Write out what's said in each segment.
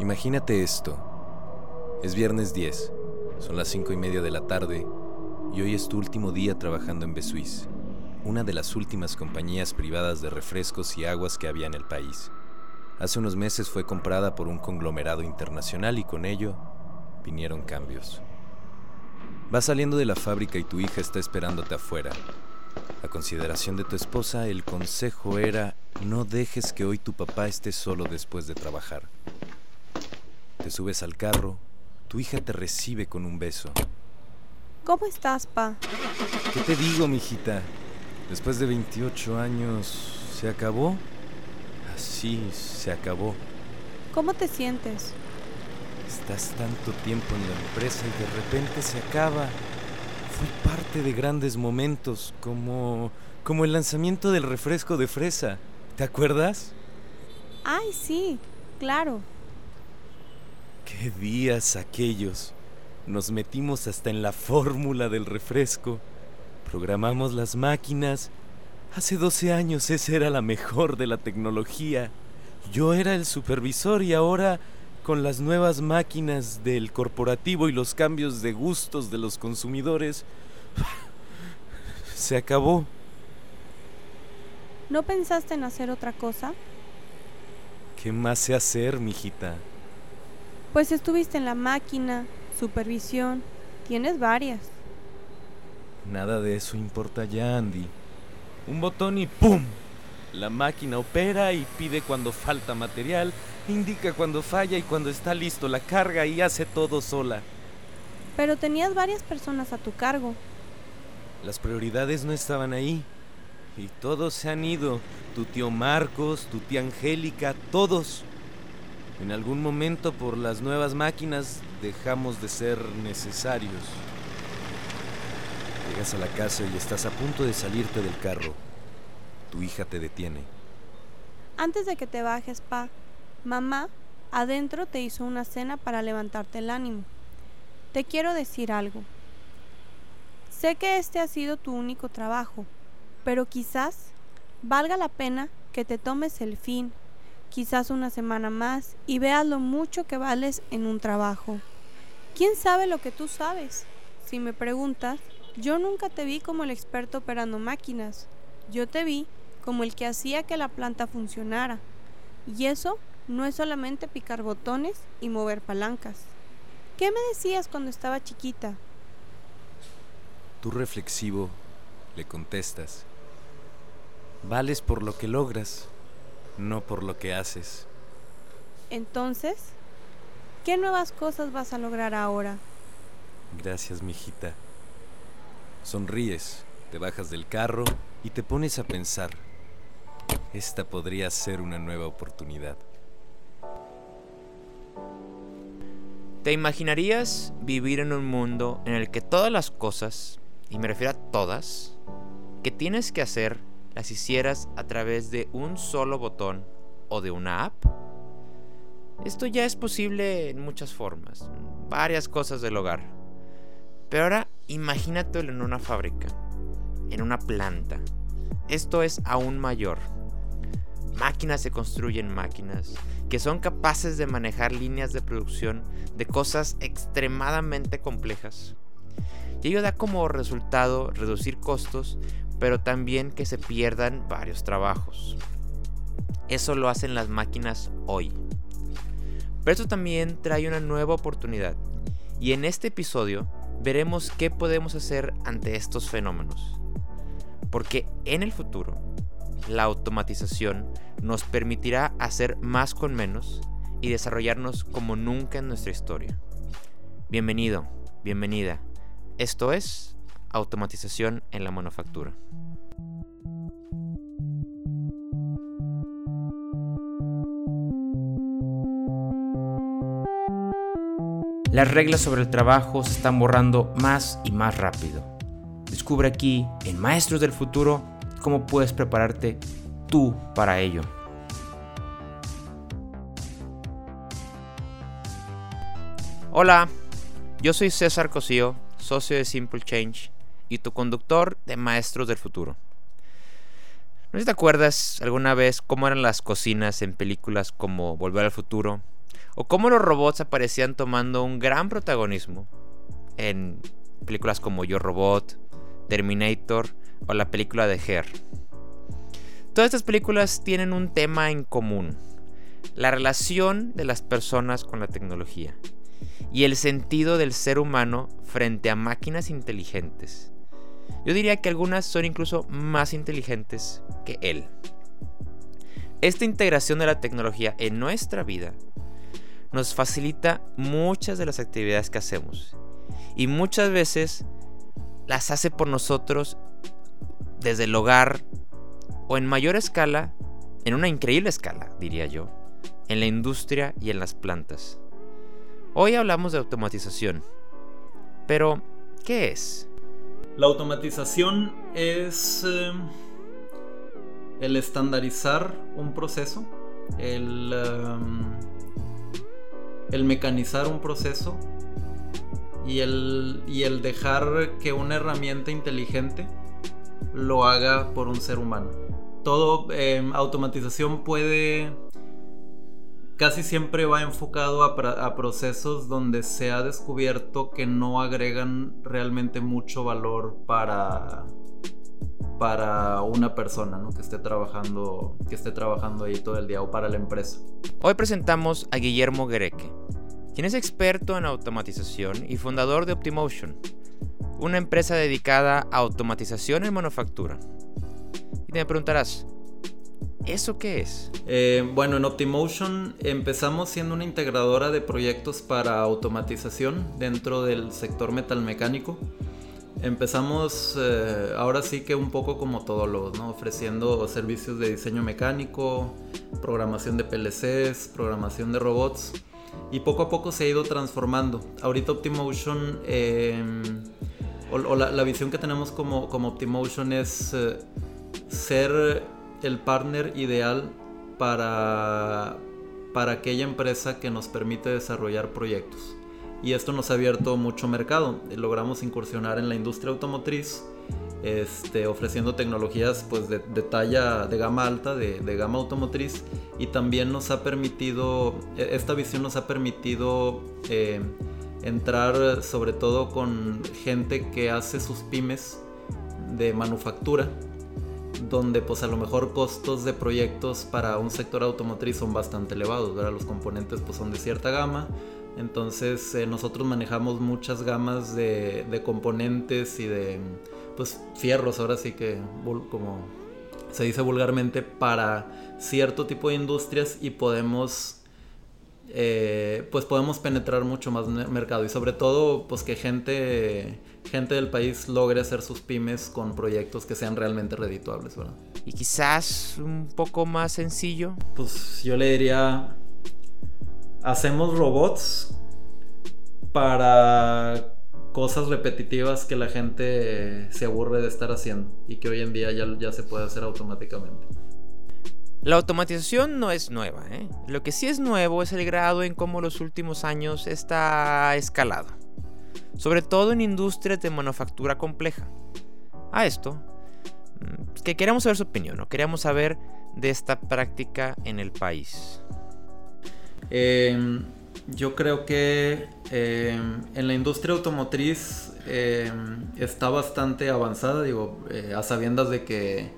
Imagínate esto. Es viernes 10, son las 5 y media de la tarde y hoy es tu último día trabajando en Besuis, una de las últimas compañías privadas de refrescos y aguas que había en el país. Hace unos meses fue comprada por un conglomerado internacional y con ello vinieron cambios. Vas saliendo de la fábrica y tu hija está esperándote afuera. A consideración de tu esposa, el consejo era no dejes que hoy tu papá esté solo después de trabajar. Te subes al carro, tu hija te recibe con un beso. ¿Cómo estás, pa? ¿Qué te digo, mijita? Después de 28 años, ¿se acabó? Así, se acabó. ¿Cómo te sientes? Estás tanto tiempo en la empresa y de repente se acaba. Fui parte de grandes momentos, como como el lanzamiento del refresco de fresa. ¿Te acuerdas? Ay, sí, claro. Qué días aquellos. Nos metimos hasta en la fórmula del refresco. Programamos las máquinas. Hace 12 años esa era la mejor de la tecnología. Yo era el supervisor y ahora, con las nuevas máquinas del corporativo y los cambios de gustos de los consumidores, se acabó. ¿No pensaste en hacer otra cosa? ¿Qué más sé hacer, mijita? Pues estuviste en la máquina, supervisión, tienes varias. Nada de eso importa ya, Andy. Un botón y ¡pum! La máquina opera y pide cuando falta material, indica cuando falla y cuando está listo la carga y hace todo sola. Pero tenías varias personas a tu cargo. Las prioridades no estaban ahí. Y todos se han ido. Tu tío Marcos, tu tía Angélica, todos. En algún momento por las nuevas máquinas dejamos de ser necesarios. Llegas a la casa y estás a punto de salirte del carro. Tu hija te detiene. Antes de que te bajes, pa, mamá adentro te hizo una cena para levantarte el ánimo. Te quiero decir algo. Sé que este ha sido tu único trabajo, pero quizás valga la pena que te tomes el fin quizás una semana más, y veas lo mucho que vales en un trabajo. ¿Quién sabe lo que tú sabes? Si me preguntas, yo nunca te vi como el experto operando máquinas, yo te vi como el que hacía que la planta funcionara. Y eso no es solamente picar botones y mover palancas. ¿Qué me decías cuando estaba chiquita? Tú reflexivo le contestas, vales por lo que logras no por lo que haces. Entonces, ¿qué nuevas cosas vas a lograr ahora? Gracias, mijita. Sonríes, te bajas del carro y te pones a pensar. Esta podría ser una nueva oportunidad. ¿Te imaginarías vivir en un mundo en el que todas las cosas, y me refiero a todas, que tienes que hacer las hicieras a través de un solo botón o de una app? Esto ya es posible en muchas formas, varias cosas del hogar. Pero ahora imagínatelo en una fábrica, en una planta. Esto es aún mayor. Máquinas se construyen máquinas que son capaces de manejar líneas de producción de cosas extremadamente complejas. Y ello da como resultado reducir costos, pero también que se pierdan varios trabajos. Eso lo hacen las máquinas hoy. Pero esto también trae una nueva oportunidad y en este episodio veremos qué podemos hacer ante estos fenómenos. Porque en el futuro, la automatización nos permitirá hacer más con menos y desarrollarnos como nunca en nuestra historia. Bienvenido, bienvenida. Esto es automatización en la manufactura. Las reglas sobre el trabajo se están borrando más y más rápido. Descubre aquí, en Maestros del Futuro, cómo puedes prepararte tú para ello. Hola, yo soy César Cosío, socio de Simple Change y tu conductor de Maestros del Futuro. ¿No te acuerdas alguna vez cómo eran las cocinas en películas como Volver al Futuro o cómo los robots aparecían tomando un gran protagonismo en películas como Yo Robot, Terminator o la película de Her. Todas estas películas tienen un tema en común, la relación de las personas con la tecnología y el sentido del ser humano frente a máquinas inteligentes. Yo diría que algunas son incluso más inteligentes que él. Esta integración de la tecnología en nuestra vida nos facilita muchas de las actividades que hacemos y muchas veces las hace por nosotros desde el hogar o en mayor escala, en una increíble escala, diría yo, en la industria y en las plantas. Hoy hablamos de automatización, pero ¿qué es? La automatización es eh, el estandarizar un proceso, el, em, el mecanizar un proceso y el, y el dejar que una herramienta inteligente lo haga por un ser humano. Todo em, automatización puede casi siempre va enfocado a, procesos donde se ha descubierto que no agregan realmente mucho valor para para una persona que esté trabajando que esté trabajando ahí todo el día o para la empresa. Hoy presentamos a Guillermo Guereque, quien es experto en automatización y fundador de Optimotion, una empresa dedicada a automatización en manufactura. Y te preguntarás, ¿Eso qué es? Eh, bueno, en Optimotion empezamos siendo una integradora de proyectos para automatización dentro del sector metalmecánico. Empezamos eh, ahora sí que un poco como todólogos, ¿no? ofreciendo servicios de diseño mecánico, programación de PLCs, programación de robots y poco a poco se ha ido transformando. Ahorita Optimotion, em, o, la, visión que tenemos como, como Optimotion es eh, ser el partner ideal para, para aquella empresa que nos permite desarrollar proyectos. Y esto nos ha abierto mucho mercado. Logramos incursionar en la industria automotriz, este, ofreciendo tecnologías pues, de, talla de gama alta, de, gama automotriz. Y también nos ha permitido, e, esta visión nos ha permitido eh, entrar sobre todo con gente que hace sus pymes de manufactura donde pues a lo mejor costos de proyectos para un sector automotriz son bastante elevados, ¿verdad? Los componentes pues son de cierta gama, entonces eh, nosotros manejamos muchas gamas de, componentes y de pues fierros, ahora sí que como se dice vulgarmente, para cierto tipo de industrias y podemos eh, pues podemos penetrar mucho más mercado y sobre todo pues que gente gente del país logre hacer sus pymes con proyectos que sean realmente redituables, ¿verdad? Y quizás un poco más sencillo. Pues yo le diría, hacemos robots para cosas repetitivas que la gente se aburre de estar haciendo y que hoy en día ya, ya se puede hacer automáticamente. La automatización no es nueva, ¿eh? lo que sí es nuevo es el grado en cómo los últimos años está escalado sobre todo en industrias de manufactura compleja. A esto, mm, que queremos saber su opinión, ¿no? queríamos saber de esta práctica en el país. Em, yo creo que em, en la industria automotriz em, está bastante avanzada, digo, eh, a sabiendas de que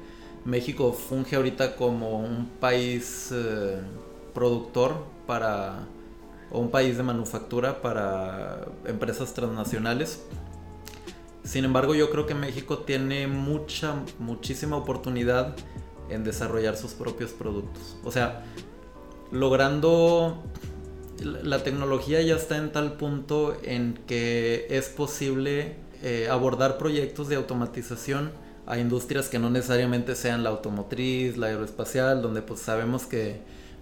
México funge ahorita como un país eh, productor para o un país de manufactura para empresas transnacionales. Sin embargo, yo creo que México tiene mucha, muchísima oportunidad en desarrollar sus propios productos. O sea, logrando la tecnología ya está en tal punto en que es posible eh, abordar proyectos de automatización a industrias que no necesariamente sean la automotriz, la aeroespacial, donde pues sabemos que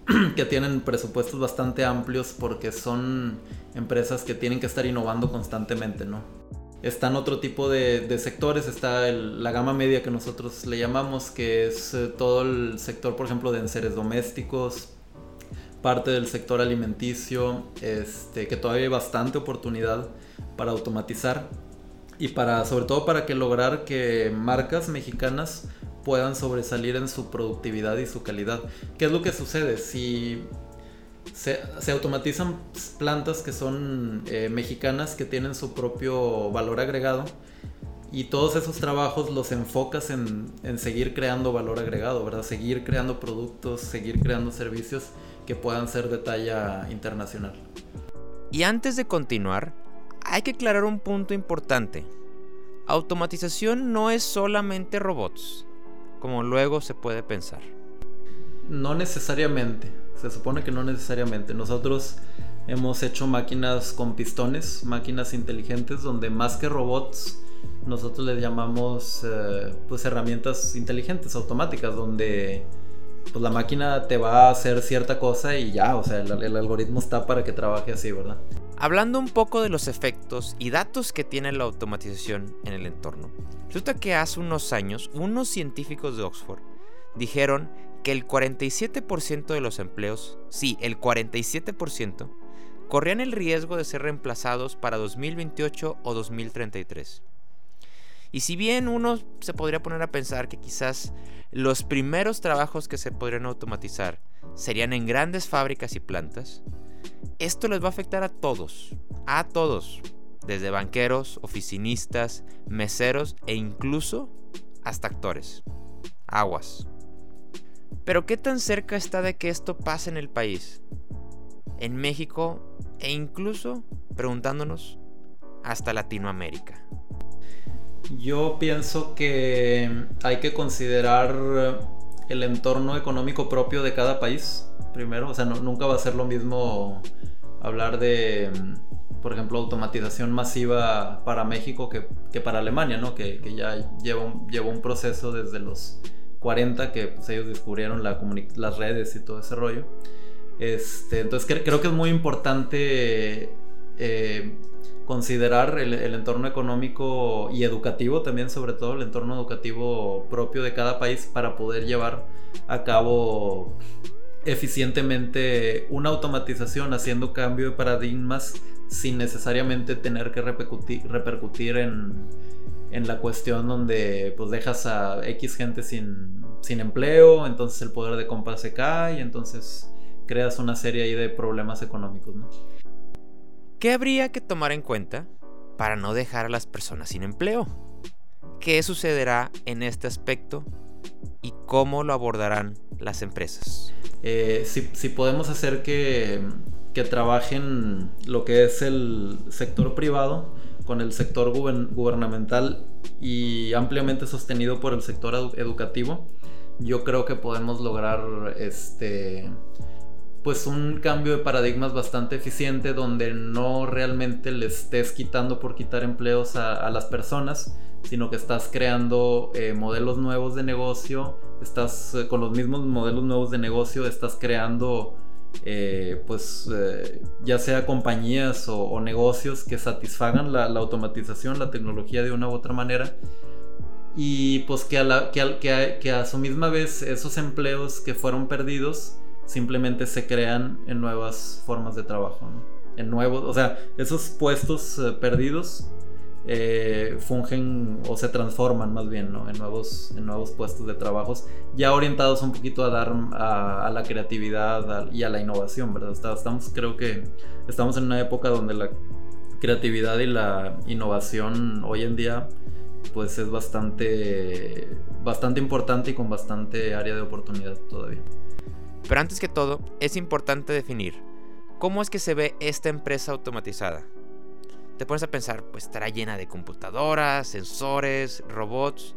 que tienen presupuestos bastante amplios porque son empresas que tienen que estar innovando constantemente, ¿no? Están otro tipo de, sectores, está la gama media que nosotros le llamamos, que es eh, todo el sector, por ejemplo, de enseres domésticos, parte del sector alimenticio, este, que todavía hay bastante oportunidad para automatizar y para, sobre todo para que lograr que marcas mexicanas puedan sobresalir en su productividad y su calidad. ¿Qué es lo que sucede? Si, se, automatizan plantas que son eh, mexicanas, que tienen su propio valor agregado. Y todos esos trabajos los enfocas en, en seguir creando valor agregado, ¿verdad? Seguir creando productos, seguir creando servicios que puedan ser de talla internacional. Y antes de continuar, hay que aclarar un punto importante. Automatización no es solamente robots, como luego se puede pensar. No necesariamente, se supone que no necesariamente. Nosotros hemos hecho máquinas con pistones, máquinas inteligentes, donde más que robots, nosotros les llamamos eh, pues herramientas inteligentes, automáticas, donde pues la máquina te va a hacer cierta cosa y ya, o sea, el, algoritmo está para que trabaje así, ¿verdad? Hablando un poco de los efectos y datos que tiene la automatización en el entorno, resulta que hace unos años unos científicos de Oxford dijeron que el 47% de los empleos, sí, el 47%, corrían el riesgo de ser reemplazados para 2028 o 2033. Y si bien uno se podría poner a pensar que quizás los primeros trabajos que se podrían automatizar serían en grandes fábricas y plantas, esto les va a afectar a todos, a todos, desde banqueros, oficinistas, meseros e incluso hasta actores. Aguas. Pero ¿qué tan cerca está de que esto pase en el país? En México e incluso, preguntándonos, hasta Latinoamérica. Yo pienso que hay que considerar el entorno económico propio de cada país. Primero, o sea, nunca va a ser lo mismo hablar de, por ejemplo, automatización masiva para México que, para Alemania, ¿no? Que, ya lleva un, lleva un, proceso desde los 40 que pues, ellos descubrieron las redes y todo ese rollo. Este, entonces creo que es muy importante eh, considerar el, entorno económico y educativo también, sobre todo el entorno educativo propio de cada país para poder llevar a cabo eficientemente una automatización haciendo cambio de paradigmas sin necesariamente tener que repercutir, en, en, la cuestión donde pues dejas a X gente sin, sin empleo, entonces el poder de compra se cae y entonces creas una serie de problemas económicos. ¿Qué habría que tomar en cuenta para no dejar a las personas sin empleo? ¿Qué sucederá en este aspecto y cómo lo abordarán las empresas? Eh, si, podemos hacer que, que, trabajen lo que es el sector privado con el sector gubernamental y ampliamente sostenido por el sector educativo, yo creo que podemos lograr este pues un cambio de paradigmas bastante eficiente donde no realmente le estés quitando por quitar empleos a, las personas, sino que estás creando eh, modelos nuevos de negocio, estás eh, con los mismos modelos nuevos de negocio, estás creando eh, pues ya sea compañías o, negocios que satisfagan la, automatización, la tecnología de una u otra manera. Y pues que a, la, que a su misma vez esos empleos que fueron perdidos, simplemente se crean en nuevas formas de trabajo, en nuevos, o sea, esos puestos eh, perdidos eh, fungen o se transforman más bien, ¿no? En nuevos, en nuevos puestos de trabajo, ya orientados un poquito a dar a, la creatividad y a la innovación, ¿verdad? Estamos, creo que estamos en una época donde la creatividad y la innovación hoy en día pues es bastante bastante importante y con bastante área de oportunidad todavía. Pero antes que todo, es importante definir cómo es que se ve esta empresa automatizada. Te pones a pensar, pues estará llena de computadoras, sensores, robots.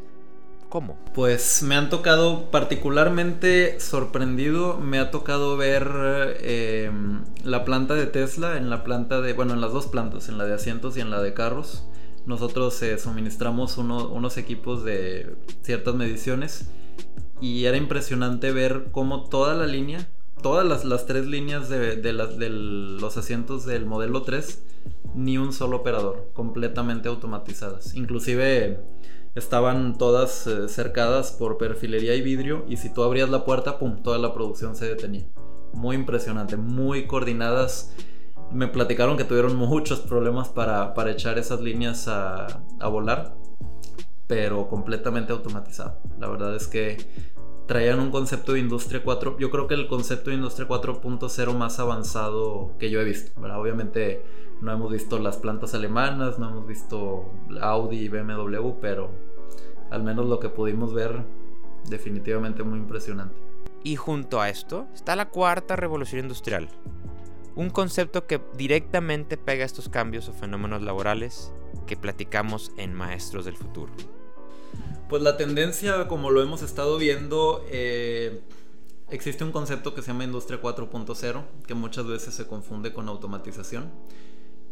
¿Cómo? Pues me han tocado particularmente sorprendido, me ha tocado ver em, la planta de Tesla, en la planta de, bueno, en las dos plantas, en la de asientos y en la de carros. Nosotros eh, suministramos unos equipos de ciertas mediciones y era impresionante ver cómo toda la línea, todas las, tres líneas de, los asientos del modelo 3, ni un solo operador, completamente automatizadas. Inclusive estaban todas eh, cercadas por perfilería y vidrio y si tú abrías la puerta, pum, toda la producción se detenía. Muy impresionante, muy coordinadas. Me platicaron que tuvieron muchos problemas para, echar esas líneas a, a volar, pero completamente automatizado. La verdad es que traían un concepto de industria 4, yo creo que el concepto de industria 4.0 más avanzado que yo he visto, Obviamente no hemos visto las plantas alemanas, no hemos visto Audi y BMW, pero al menos lo que pudimos ver definitivamente muy impresionante. Y junto a esto está la cuarta revolución industrial, un concepto que directamente pega estos cambios o fenómenos laborales que platicamos en Maestros del Futuro. Pues la tendencia, como lo hemos estado viendo, eh, existe un concepto que se llama Industria 4.0, que muchas veces se confunde con automatización.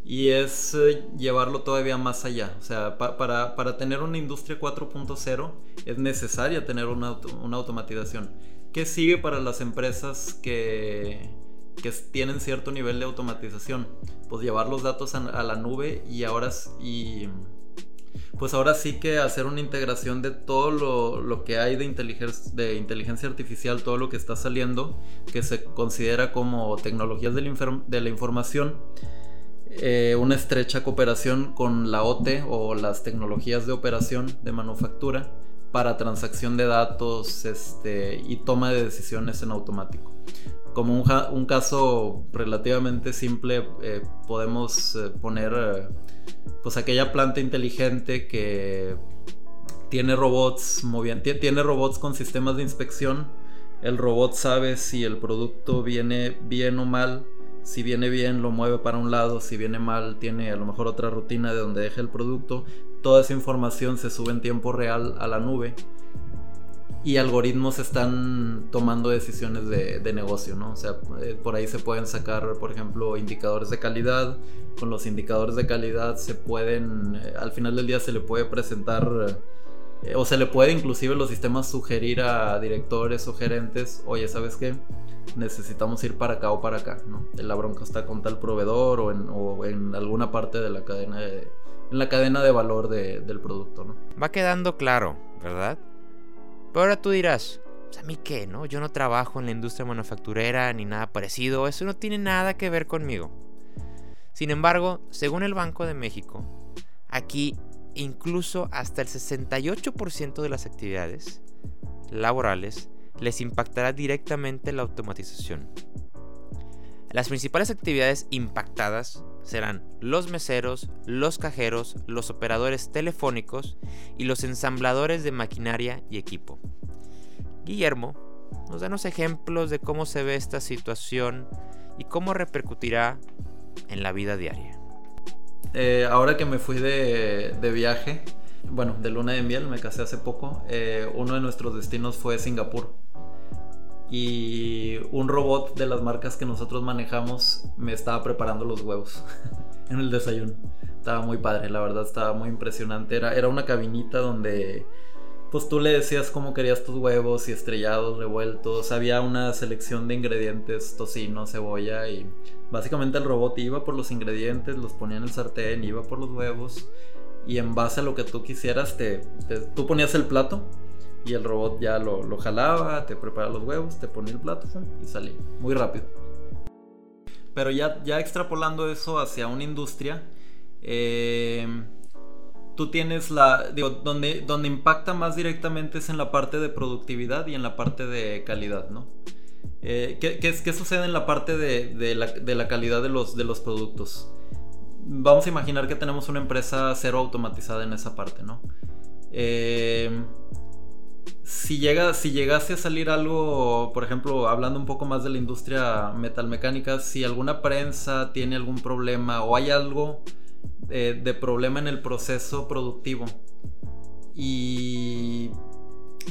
Y es eh, llevarlo todavía más allá. O sea, para, para, tener una industria 4.0 es necesaria tener una, una automatización. ¿Qué sigue para las empresas que, que tienen cierto nivel de automatización? Pues llevar los datos a, a la nube y ahora y pues ahora sí que hacer una integración de todo lo, que hay de inteligencia, de inteligencia artificial, todo lo que está saliendo, que se considera como tecnologías de la, información, eh, una estrecha cooperación con la OT o las tecnologías de operación de manufactura para transacción de datos este, y toma de decisiones en automático. Como un, caso relativamente simple, eh, podemos eh, poner pues aquella planta inteligente que tiene robots tiene robots con sistemas de inspección. El robot sabe si el producto viene bien o mal. Si viene bien, lo mueve para un lado. Si viene mal, tiene a lo mejor otra rutina de donde deja el producto. Toda esa información se sube en tiempo real a la nube y algoritmos están tomando decisiones de, negocio, ¿no? O sea, eh, por ahí se pueden sacar, por ejemplo, indicadores de calidad. Con los indicadores de calidad se pueden, eh, al final del día se le puede presentar, eh, o se le puede inclusive los sistemas sugerir a directores o gerentes, oye, ¿sabes qué? Necesitamos ir para acá o para acá, ¿no? La bronca está con tal proveedor o en, o en alguna parte de la cadena de, en la cadena de valor del producto, ¿no? Va quedando claro, ¿verdad? Pero ahora tú dirás, pues, a mí qué, ¿no? Yo no trabajo en la industria manufacturera ni nada parecido, eso no tiene nada que ver conmigo. Sin embargo, según el Banco de México, aquí incluso hasta el 68% de las actividades laborales les impactará directamente la automatización. Las principales actividades impactadas serán los meseros, los cajeros, los operadores telefónicos y los ensambladores de maquinaria y equipo. Guillermo nos da unos ejemplos de cómo se ve esta situación y cómo repercutirá en la vida diaria. Eh, ahora que me fui de, viaje, bueno, de luna de miel, me casé hace poco, eh, uno de nuestros destinos fue Singapur y un robot de las marcas que nosotros manejamos me estaba preparando los huevos en el desayuno. Estaba muy padre, la verdad estaba muy impresionante. Era, era una cabinita donde pues tú le decías cómo querías tus huevos y estrellados, revueltos. Había una selección de ingredientes, tocino, cebolla y básicamente el robot iba por los ingredientes, los ponía en el sartén, iba por los huevos y en base a lo que tú quisieras te tú ponías el plato y el robot ya lo, lo jalaba, te preparaba los huevos, te ponía el plato y salía. Muy rápido. Pero ya, ya extrapolando eso hacia una industria, eh, tú tienes la. Digo, donde, donde impacta más directamente es en la parte de productividad y en la parte de calidad, ¿no? Eh, ¿qué, qué, sucede en la parte de, de, la, de, la, calidad de los, de los productos? Vamos a imaginar que tenemos una empresa cero automatizada en esa parte, ¿no? Eh, si, llega, si llegase a salir algo, por ejemplo, hablando un poco más de la industria metalmecánica, si alguna prensa tiene algún problema o hay algo eh, de problema en el proceso productivo y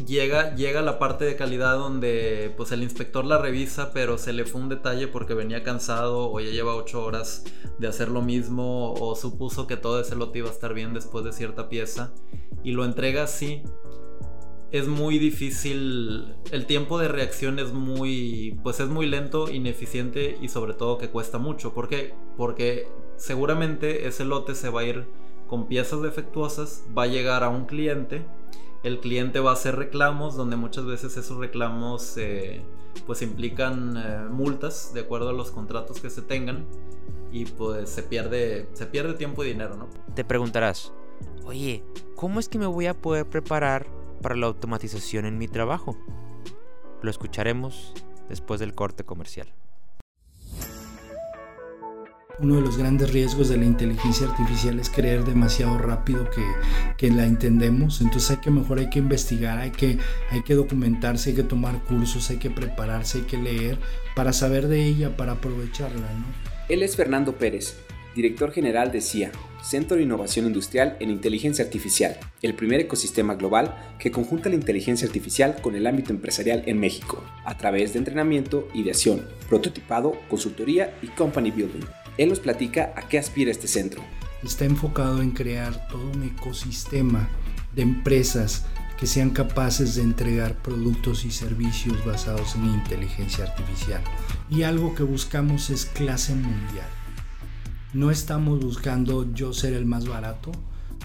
llega, llega la parte de calidad donde pues el inspector la revisa pero se le fue un detalle porque venía cansado o ya lleva 8 horas de hacer lo mismo o supuso que todo ese lote iba a estar bien después de cierta pieza y lo entrega así es muy difícil, el tiempo de reacción es muy, pues es muy lento, ineficiente y sobre todo que cuesta mucho. ¿Por qué? Porque seguramente ese lote se va a ir con piezas defectuosas, va a llegar a un cliente, el cliente va a hacer reclamos, donde muchas veces esos reclamos eh, pues implican eh, multas de acuerdo a los contratos que se tengan y pues se pierde, se pierde tiempo y dinero, ¿no? Te preguntarás, oye, ¿cómo es que me voy a poder preparar para la automatización en mi trabajo? Lo escucharemos después del corte comercial uno de los grandes riesgos de la inteligencia artificial es creer demasiado rápido que, que, la entendemos. Entonces hay que mejor hay que investigar, hay que, hay que documentarse, hay que tomar cursos, hay que prepararse, hay que leer para saber de ella, para aprovecharla. ¿no? Él es Fernando Pérez, director general de CIA, Centro de Innovación Industrial en Inteligencia Artificial, el primer ecosistema global que conjunta la inteligencia artificial con el ámbito empresarial en México, a través de entrenamiento, ideación, prototipado, consultoría y company building. Él nos platica a qué aspira este centro. Está enfocado en crear todo un ecosistema de empresas que sean capaces de entregar productos y servicios basados en inteligencia artificial. Y algo que buscamos es clase mundial. No estamos buscando yo ser el más barato,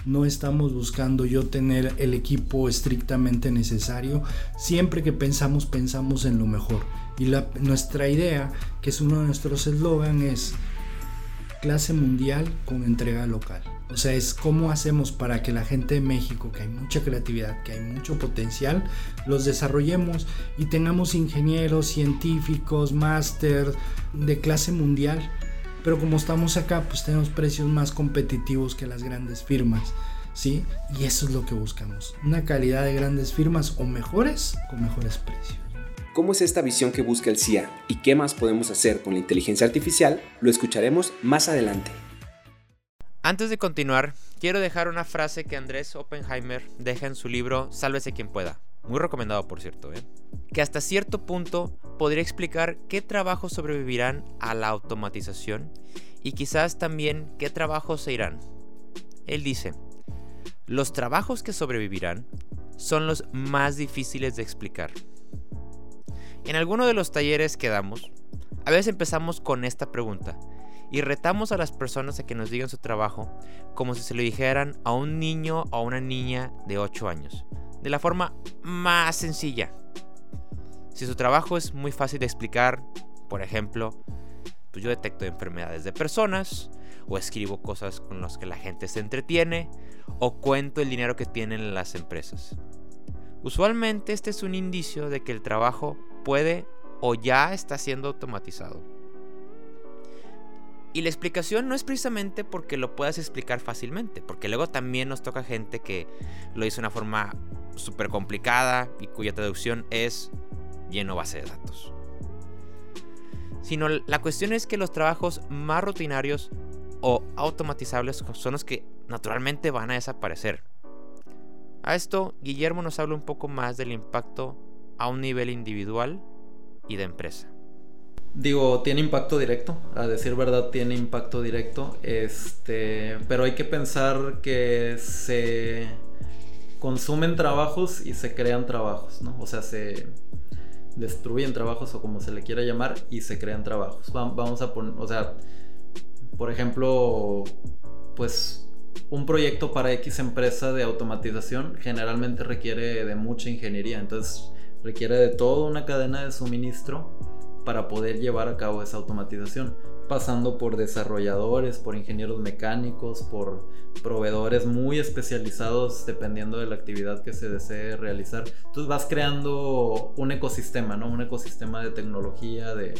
no estamos buscando yo tener el equipo estrictamente necesario. Siempre que pensamos, pensamos en lo mejor. Y nuestra idea, que es uno de nuestros eslogan, es clase mundial con entrega local. O sea, es cómo hacemos para que la gente de México, que hay mucha creatividad, que hay mucho potencial, los desarrollemos y tengamos ingenieros, científicos, máster de clase mundial. Pero como estamos acá, pues tenemos precios más competitivos que las grandes firmas. ¿Sí? Y eso es lo que buscamos. Una calidad de grandes firmas o mejores con mejores precios. ¿Cómo es esta visión que busca el CIA y qué más podemos hacer con la inteligencia artificial? Lo escucharemos más adelante. Antes de continuar, quiero dejar una frase que Andrés Oppenheimer deja en su libro Sálvese quien pueda. Muy recomendado, por cierto, ¿eh? que hasta cierto punto podría explicar qué trabajos sobrevivirán a la automatización y quizás también qué trabajos se irán. Él dice, los trabajos que sobrevivirán son los más difíciles de explicar. En alguno de los talleres que damos, a veces empezamos con esta pregunta y retamos a las personas a que nos digan su trabajo como si se lo dijeran a un niño o a una niña de 8 años, de la forma más sencilla. Si su trabajo es muy fácil de explicar, por ejemplo, pues yo detecto enfermedades de personas, o escribo cosas con las que la gente se entretiene, o cuento el dinero que tienen las empresas. Usualmente este es un indicio de que el trabajo puede o ya está siendo automatizado. Y la explicación no es precisamente porque lo puedas explicar fácilmente, porque luego también nos toca gente que lo dice de una forma súper complicada y cuya traducción es lleno base de datos. Sino la cuestión es que los trabajos más rutinarios o automatizables son los que naturalmente van a desaparecer. A esto, Guillermo nos habla un poco más del impacto a un nivel individual y de empresa. Digo, tiene impacto directo, a decir verdad tiene impacto directo, este, pero hay que pensar que se consumen trabajos y se crean trabajos, ¿no? O sea, se destruyen trabajos o como se le quiera llamar y se crean trabajos. Vamos a poner, o sea, por ejemplo, pues un proyecto para X empresa de automatización generalmente requiere de mucha ingeniería, entonces requiere de toda una cadena de suministro para poder llevar a cabo esa automatización, pasando por desarrolladores, por ingenieros mecánicos, por proveedores muy especializados dependiendo de la actividad que se desee realizar. Entonces vas creando un ecosistema, ¿no? Un ecosistema de tecnología, de,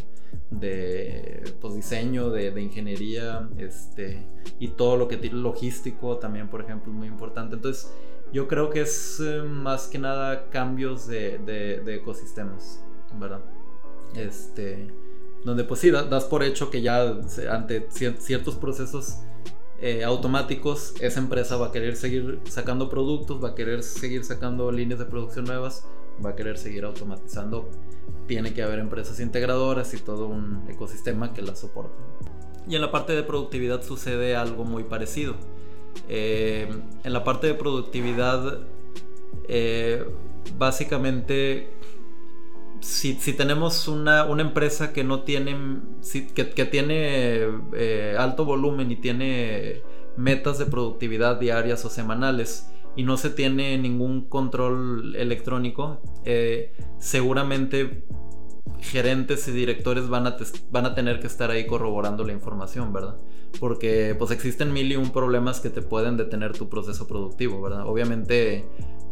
pues, diseño, de, de, ingeniería, este, y todo lo que tiene logístico también, por ejemplo, es muy importante. Entonces, yo creo que es eh, más que nada cambios de, ecosistemas, ¿verdad? Este, donde pues sí, das por hecho que ya ante ciertos procesos eh, automáticos, esa empresa va a querer seguir sacando productos, va a querer seguir sacando líneas de producción nuevas, va a querer seguir automatizando. Tiene que haber empresas integradoras y todo un ecosistema que las soporte. Y en la parte de productividad sucede algo muy parecido eh, en la parte de productividad, eh, básicamente, si, tenemos una, empresa que no tiene, que, tiene eh, alto volumen y tiene metas de productividad diarias o semanales y no se tiene ningún control electrónico, seguramente gerentes y directores van a, van a tener que estar ahí corroborando la información, ¿verdad? Porque pues existen mil y un problemas que te pueden detener tu proceso productivo, ¿verdad? Obviamente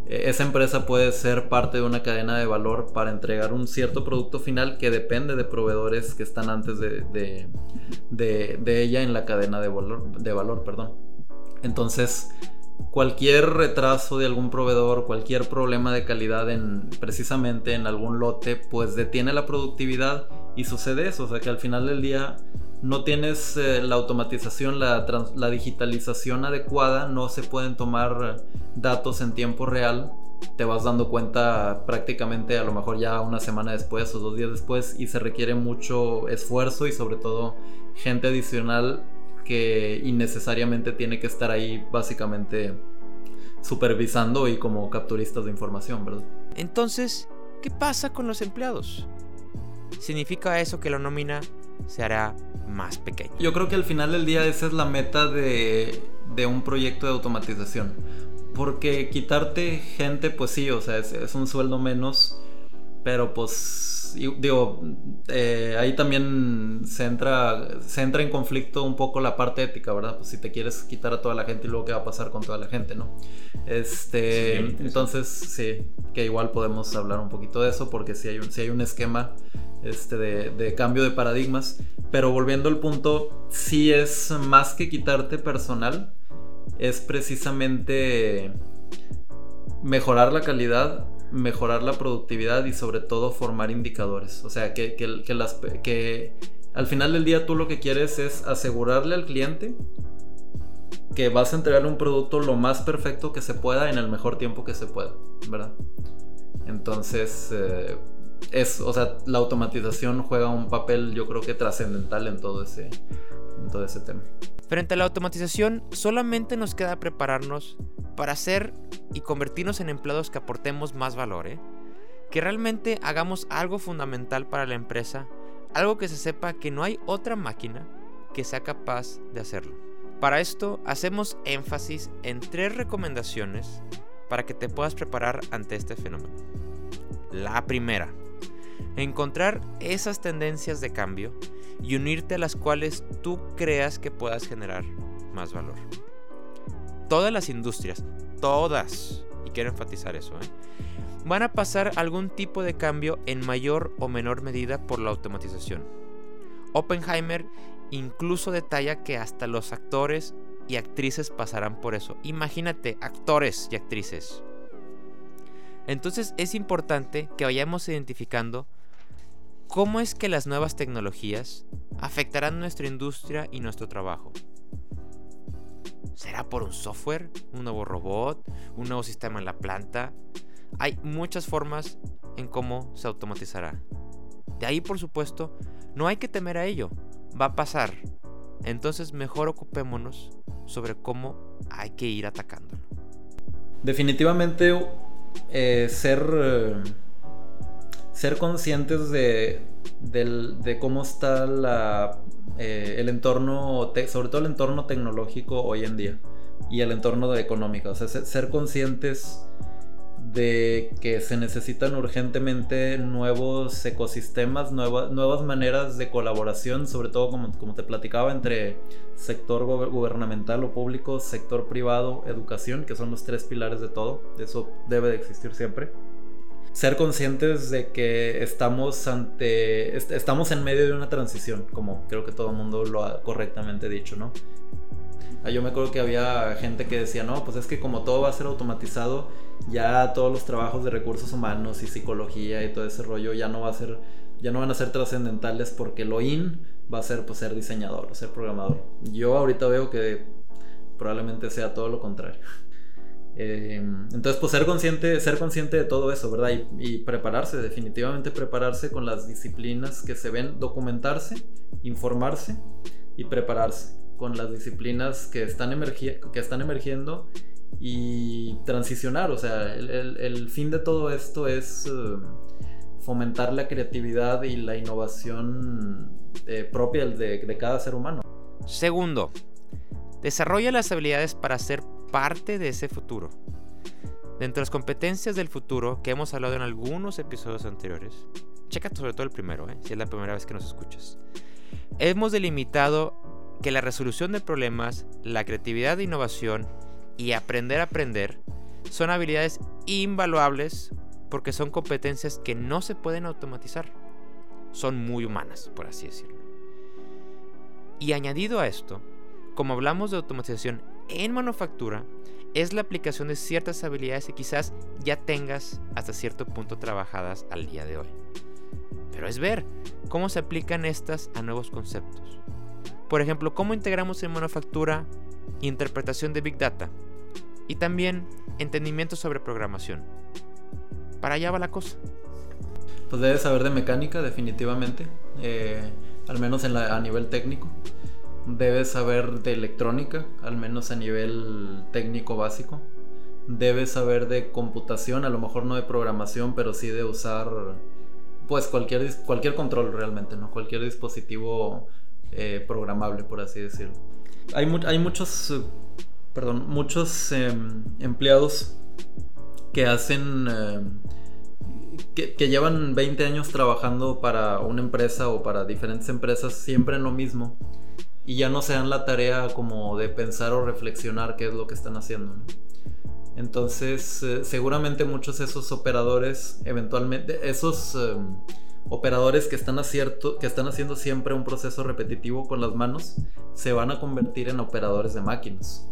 e-, esa empresa puede ser parte de una cadena de valor para entregar un cierto producto final que depende de proveedores que están antes de, de, ella en la cadena de valor, de valor. Perdón. Entonces, cualquier retraso de algún proveedor, cualquier problema de calidad en precisamente en algún lote, pues detiene la productividad y sucede eso. O sea que al final del día no tienes eh, la automatización, la, la, digitalización adecuada, no se pueden tomar datos en tiempo real, te vas dando cuenta prácticamente a lo mejor ya una semana después o dos días después y se requiere mucho esfuerzo y sobre todo gente adicional que innecesariamente tiene que estar ahí básicamente supervisando y como capturistas de información, ¿verdad? Entonces, ¿qué pasa con los empleados? ¿Significa eso que la nómina se hará más pequeña? Yo creo que al final del día esa es la meta de, de un proyecto de automatización. Porque quitarte gente, pues sí, o sea, es, es un sueldo menos, pero pues digo, eh, ahí también se entra, se entra en conflicto un poco la parte ética, ¿verdad? Pues si te quieres quitar a toda la gente y luego qué va a pasar con toda la gente, ¿no? Este, entonces sí, que igual podemos hablar un poquito de eso porque si hay un, si hay un esquema este, de, de cambio de paradigmas, pero volviendo al punto, sí es más que quitarte personal, es precisamente mejorar la calidad mejorar la productividad y sobre todo formar indicadores. O sea, que, que, las, que al final del día tú lo que quieres es asegurarle al cliente que vas a entregarle un producto lo más perfecto que se pueda en el mejor tiempo que se pueda, ¿verdad? Entonces, eh, es, o sea, la automatización juega un papel yo creo que trascendental en todo ese, en todo ese tema. Frente a la automatización, solamente nos queda prepararnos para hacer y convertirnos en empleados que aportemos más valor, ¿eh? que realmente hagamos algo fundamental para la empresa, algo que se sepa que no hay otra máquina que sea capaz de hacerlo. Para esto hacemos énfasis en tres recomendaciones para que te puedas preparar ante este fenómeno. La primera, encontrar esas tendencias de cambio y unirte a las cuales tú creas que puedas generar más valor. Todas las industrias, todas, y quiero enfatizar eso, ¿eh? van a pasar algún tipo de cambio en mayor o menor medida por la automatización. Oppenheimer incluso detalla que hasta los actores y actrices pasarán por eso. Imagínate, actores y actrices. Entonces es importante que vayamos identificando cómo es que las nuevas tecnologías afectarán nuestra industria y nuestro trabajo. ¿Será por un software? ¿Un nuevo robot? ¿Un nuevo sistema en la planta? Hay muchas formas en cómo se automatizará. De ahí, por supuesto, no hay que temer a ello. Va a pasar. Entonces mejor ocupémonos sobre cómo hay que ir atacándolo. Definitivamente eh, ser... Eh, ser conscientes de, cómo está la, eh, el entorno, sobre todo el entorno tecnológico hoy en día y el entorno económico. O sea, ser conscientes de que se necesitan urgentemente nuevos ecosistemas, nuevas maneras de colaboración, sobre todo como, como te platicaba, entre sector gubernamental o público, sector privado, educación, que son los tres pilares de todo. Eso debe de existir siempre ser conscientes de que estamos ante estamos en medio de una transición, como creo que todo el mundo lo ha correctamente dicho, ¿no? Ah, yo me acuerdo que había gente que decía, no, pues es que como todo va a ser automatizado, ya todos los trabajos de recursos humanos y psicología y todo ese rollo ya no va a ser, ya no van a ser trascendentales porque lo in va a ser pues ser diseñador ser programador. Yo ahorita veo que probablemente sea todo lo contrario. Eh, entonces, pues ser consciente, ser consciente de todo eso, ¿verdad? Y, prepararse, definitivamente prepararse con las disciplinas que se ven, documentarse, informarse y prepararse con las disciplinas que están, que están emergiendo y transicionar. O sea, el, fin de todo esto es eh, fomentar la creatividad y la innovación eh, propia de, de cada ser humano. Segundo, desarrolla las habilidades para ser parte de ese futuro. Dentro de las competencias del futuro que hemos hablado en algunos episodios anteriores, checa sobre todo el primero, ¿eh? si es la primera vez que nos escuchas. Hemos delimitado que la resolución de problemas, la creatividad e innovación y aprender a aprender son habilidades invaluables porque son competencias que no se pueden automatizar. Son muy humanas, por así decirlo. Y añadido a esto, como hablamos de automatización en manufactura, es la aplicación de ciertas habilidades que quizás ya tengas hasta cierto punto trabajadas al día de hoy. Pero es ver cómo se aplican estas a nuevos conceptos. Por ejemplo, cómo integramos en manufactura interpretación de Big Data y también entendimiento sobre programación. Para allá va la cosa. Pues debes saber de mecánica definitivamente, eh, al menos en a nivel técnico. Debes saber de electrónica, al menos a nivel técnico básico. Debes saber de computación, a lo mejor no de programación, pero sí de usar pues cualquier, cualquier control realmente, ¿no? Cualquier dispositivo eh, programable, por así decirlo. Hay, hay muchos, perdón, muchos em, empleados que hacen, em, que, llevan 20 años trabajando para una empresa o para diferentes empresas siempre en lo mismo y ya no se dan la tarea como de pensar o reflexionar qué es lo que están haciendo. Entonces, eh, seguramente muchos de esos operadores, eventualmente, esos em, operadores que están, acierto, que están haciendo siempre un proceso repetitivo con las manos, se van a convertir en operadores de máquinas.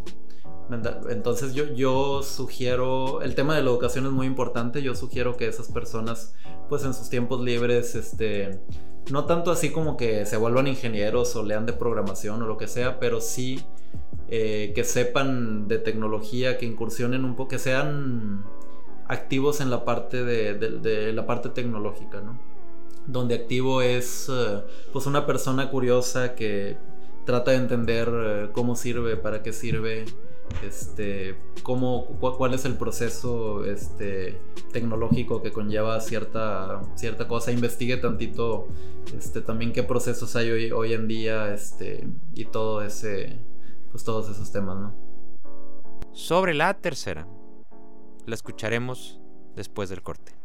Entonces yo, yo sugiero, el tema de la educación es muy importante, yo sugiero que esas personas pues en sus tiempos libres, este, no tanto así como que se vuelvan ingenieros o lean de programación o lo que sea, pero sí eh, que sepan de tecnología, que incursionen un poco, que sean activos en la parte de, la parte tecnológica, ¿no? Donde activo es eh, pues una persona curiosa que trata de entender eh, cómo sirve, para qué sirve, este, cómo, cuál es el proceso este, tecnológico que conlleva cierta, cierta cosa, investigue tantito este, también qué procesos hay hoy, hoy en día este, y todo ese, pues todos esos temas, ¿no? Sobre la tercera, la escucharemos después del corte.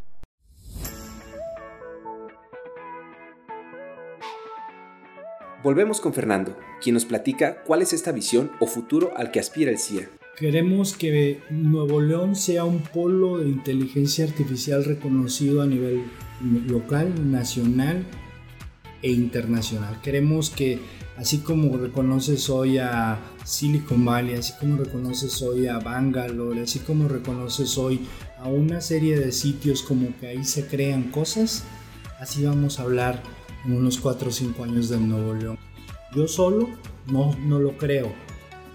Volvemos con Fernando, quien nos platica cuál es esta visión o futuro al que aspira el CIA. Queremos que Nuevo León sea un polo de inteligencia artificial reconocido a nivel local, nacional e internacional. Queremos que así como reconoces hoy a Silicon Valley, así como reconoces hoy a Bangalore, así como reconoces hoy a una serie de sitios como que ahí se crean cosas, así vamos a hablar en unos 4 o 5 años de Nuevo León. Yo solo no, no lo creo,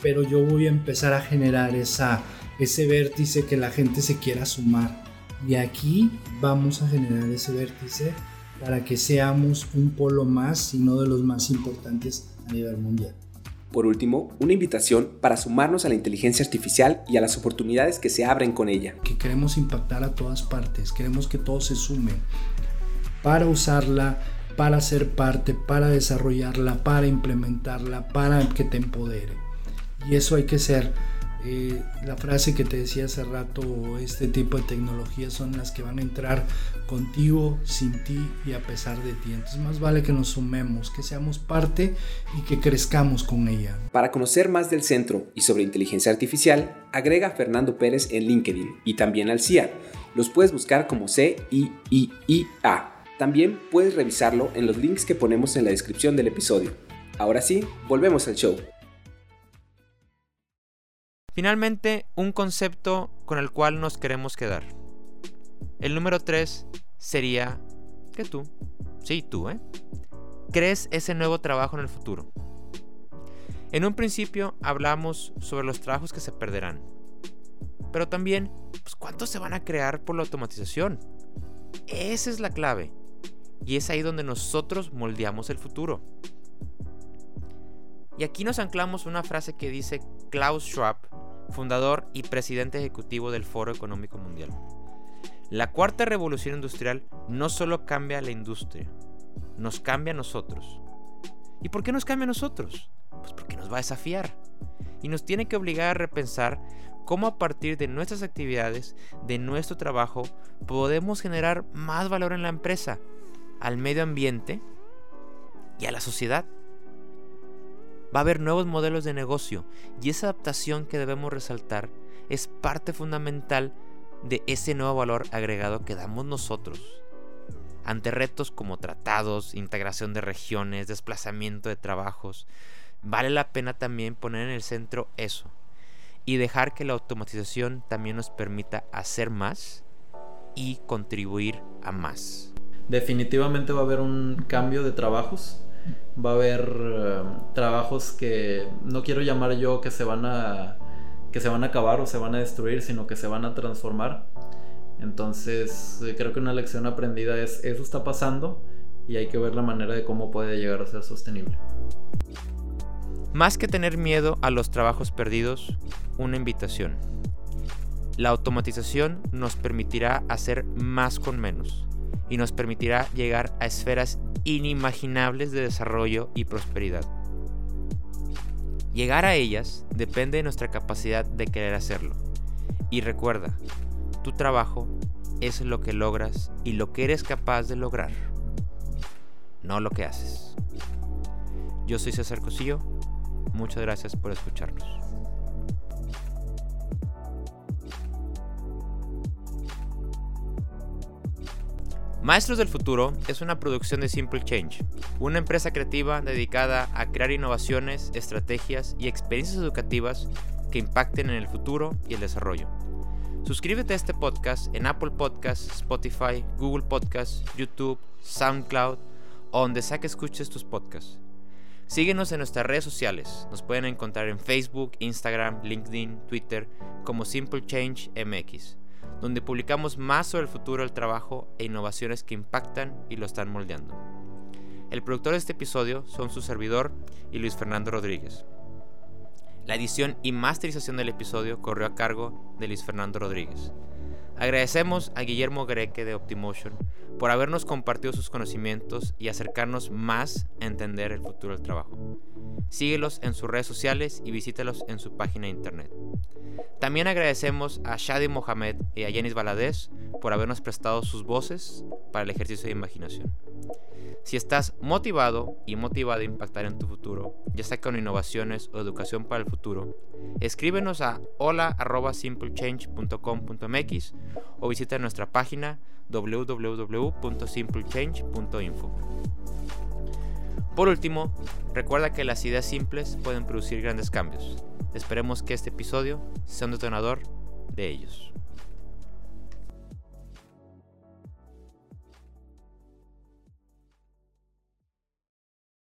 pero yo voy a empezar a generar esa, ese vértice que la gente se quiera sumar. Y aquí vamos a generar ese vértice para que seamos un polo más y no de los más importantes a nivel mundial. Por último, una invitación para sumarnos a la inteligencia artificial y a las oportunidades que se abren con ella. Que queremos impactar a todas partes, queremos que todos se sumen para usarla para ser parte, para desarrollarla, para implementarla, para que te empodere. Y eso hay que ser. Eh, la frase que te decía hace rato, este tipo de tecnologías son las que van a entrar contigo, sin ti y a pesar de ti. Entonces más vale que nos sumemos, que seamos parte y que crezcamos con ella. Para conocer más del centro y sobre inteligencia artificial, agrega a Fernando Pérez en LinkedIn y también al CIA. Los puedes buscar como C-I-I-I-A. También puedes revisarlo en los links que ponemos en la descripción del episodio. Ahora sí, volvemos al show. Finalmente, un concepto con el cual nos queremos quedar. El número 3 sería que tú, sí, tú, ¿eh? Crees ese nuevo trabajo en el futuro. En un principio hablamos sobre los trabajos que se perderán, pero también, pues, ¿cuántos se van a crear por la automatización? Esa es la clave. Y es ahí donde nosotros moldeamos el futuro. Y aquí nos anclamos una frase que dice Klaus Schwab, fundador y presidente ejecutivo del Foro Económico Mundial. La cuarta revolución industrial no solo cambia la industria, nos cambia a nosotros. ¿Y por qué nos cambia a nosotros? Pues porque nos va a desafiar y nos tiene que obligar a repensar cómo a partir de nuestras actividades, de nuestro trabajo, podemos generar más valor en la empresa al medio ambiente y a la sociedad. Va a haber nuevos modelos de negocio y esa adaptación que debemos resaltar es parte fundamental de ese nuevo valor agregado que damos nosotros. Ante retos como tratados, integración de regiones, desplazamiento de trabajos, vale la pena también poner en el centro eso y dejar que la automatización también nos permita hacer más y contribuir a más. Definitivamente va a haber un cambio de trabajos. Va a haber eh, trabajos que no quiero llamar yo que se van a que se van a acabar o se van a destruir, sino que se van a transformar. Entonces, eh, creo que una lección aprendida es eso está pasando y hay que ver la manera de cómo puede llegar a ser sostenible. Más que tener miedo a los trabajos perdidos, una invitación. La automatización nos permitirá hacer más con menos y nos permitirá llegar a esferas inimaginables de desarrollo y prosperidad. Llegar a ellas depende de nuestra capacidad de querer hacerlo. Y recuerda, tu trabajo es lo que logras y lo que eres capaz de lograr, no lo que haces. Yo soy César Cosillo, muchas gracias por escucharnos. Maestros del Futuro es una producción de Simple Change, una empresa creativa dedicada a crear innovaciones, estrategias y experiencias educativas que impacten en el futuro y el desarrollo. Suscríbete a este podcast en Apple Podcasts, Spotify, Google Podcasts, YouTube, SoundCloud o donde sea que escuches tus podcasts. Síguenos en nuestras redes sociales. Nos pueden encontrar en Facebook, Instagram, LinkedIn, Twitter como Simple Change MX donde publicamos más sobre el futuro del trabajo e innovaciones que impactan y lo están moldeando. El productor de este episodio son su servidor y Luis Fernando Rodríguez. La edición y masterización del episodio corrió a cargo de Luis Fernando Rodríguez. Agradecemos a Guillermo Greque de Optimotion por habernos compartido sus conocimientos y acercarnos más a entender el futuro del trabajo. Síguelos en sus redes sociales y visítalos en su página de internet. También agradecemos a Shadi Mohamed y a Yanis Baladez por habernos prestado sus voces para el ejercicio de imaginación. Si estás motivado y motivado a impactar en tu futuro, ya sea con innovaciones o educación para el futuro, escríbenos a hola@simplechange.com.mx o visita nuestra página www.simplechange.info. Por último, recuerda que las ideas simples pueden producir grandes cambios. Esperemos que este episodio sea un detonador de ellos.